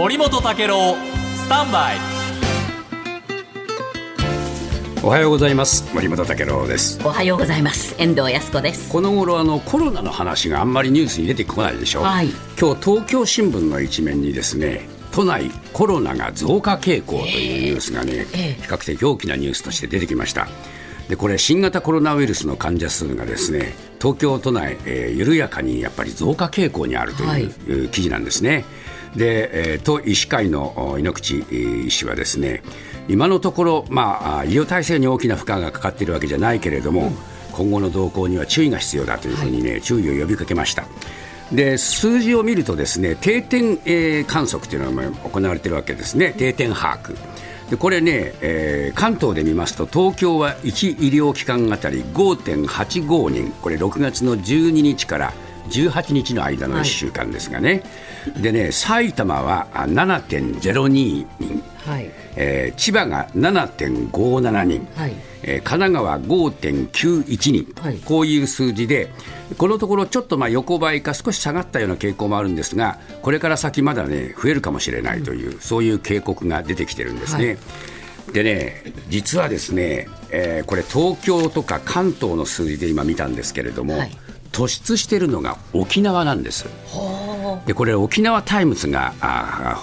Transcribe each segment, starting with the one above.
森本武郎スタンバイ。おはようございます。森本武郎です。おはようございます。遠藤康子です。この頃あのコロナの話があんまりニュースに出てこないでしょ、はい。今日東京新聞の一面にですね都内コロナが増加傾向というニュースがね、ええ。比較的大きなニュースとして出てきました。でこれ新型コロナウイルスの患者数がですね東京都内、えー緩やかにやっぱり増加傾向にあるという、はいい。う記事なんですね。で、えー都医師会のお猪口えー医師はですね今のところ、まあ、あ医療体制に大きな負荷がかかっているわけじゃないけれども、今後の動向には注意が必要だというふうにね、注意を呼びかけました。で数字を見るとですね定点、えー観測というのがまあ行われているわけですね。定点把握。でこれね、えー関東で見ますと東京は1医療機関あたり5.85人。これ6月の12日から18日の間の1週間ですがね、でね埼玉はあ7.02人、はい。えー千葉が7.57人、はい。えー神奈川5.91人、はい。こういう数字で、このところちょっとまあ横ばいか少し下がったような傾向もあるんですが、これから先まだね、増えるかもしれないという、そういう警告が出てきてるんですね。でね、実はですね、えーこれ東京とか関東の数字で今見たんですけれども、はい突出してるのが沖縄なんです。でこれ沖縄タイムズが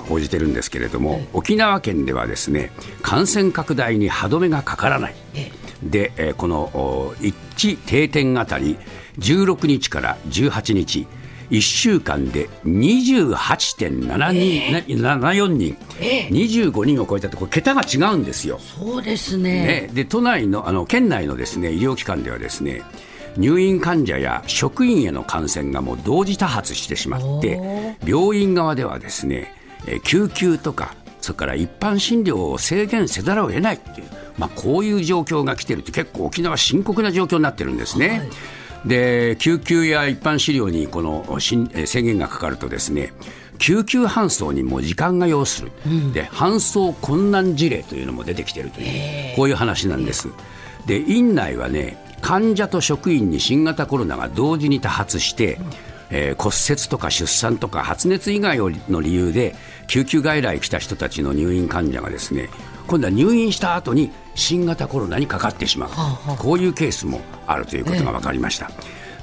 報じてるんですけれども、沖縄県ではですね感染拡大に歯止めがかからない、で、えーこのお1定点あたり16日から18日1週間で28.74人、25人を超えたとこれ桁が違うんですよ。そうですね。ね、で都内のあの県内のですね医療機関ではですね入院患者や職員への感染がもう同時多発してしまって病院側ではですねえー救急とかそれから一般診療を制限せざるを得ないっていう、まあ、こういう状況が来てるって結構沖縄深刻な状況になってるんですね。で救急や一般治療にこの制限がかかるとですね救急搬送にも時間が要する、で搬送困難事例というのも出てきているという、こういう話なんです。で院内はね患者と職員に新型コロナが同時に多発して、えー骨折とか出産とか発熱以外の理由で救急外来来た人たちの入院患者がですね今度は入院した後に新型コロナにかかってしまう、こういうケースもあるということが分かりました。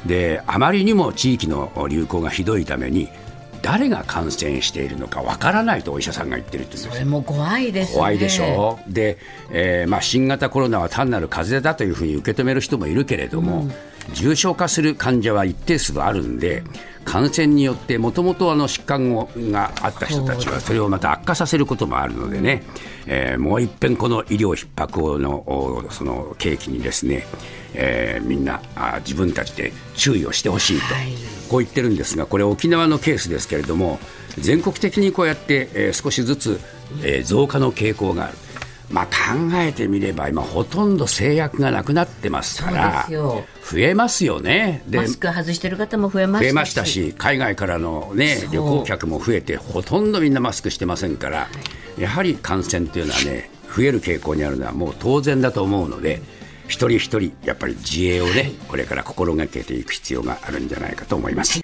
であまりにも地域の流行がひどいために誰が感染しているのかわからないとお医者さんが言ってるってそれも怖いですね。怖いでしょ？う、で、えーまあ、新型コロナは単なる風邪だというふうに受け止める人もいるけれども、重症化する患者は一定数あるんで、感染によってもともと疾患があった人たちはそれをまた悪化させることもあるのでね、えーもう一遍この医療逼迫のおその契機にですね、えーみんなあ自分たちで注意をしてほしいと、こう言ってるんですが、これ、沖縄のケースですけれども、全国的にこうやって、えー少しずつ、えー増加の傾向がある。まあ、考えてみれば今ほとんど制約がなくなってますから増えますよね。でマスク外してる方も増えましたし。増えましたし海外からの、ね、旅行客も増えてほとんどみんなマスクしてませんからやはり感染というのはね増える傾向にあるのはもう当然だと思うので一人一人やっぱり自衛をねこれから心がけていく必要があるんじゃないかと思います。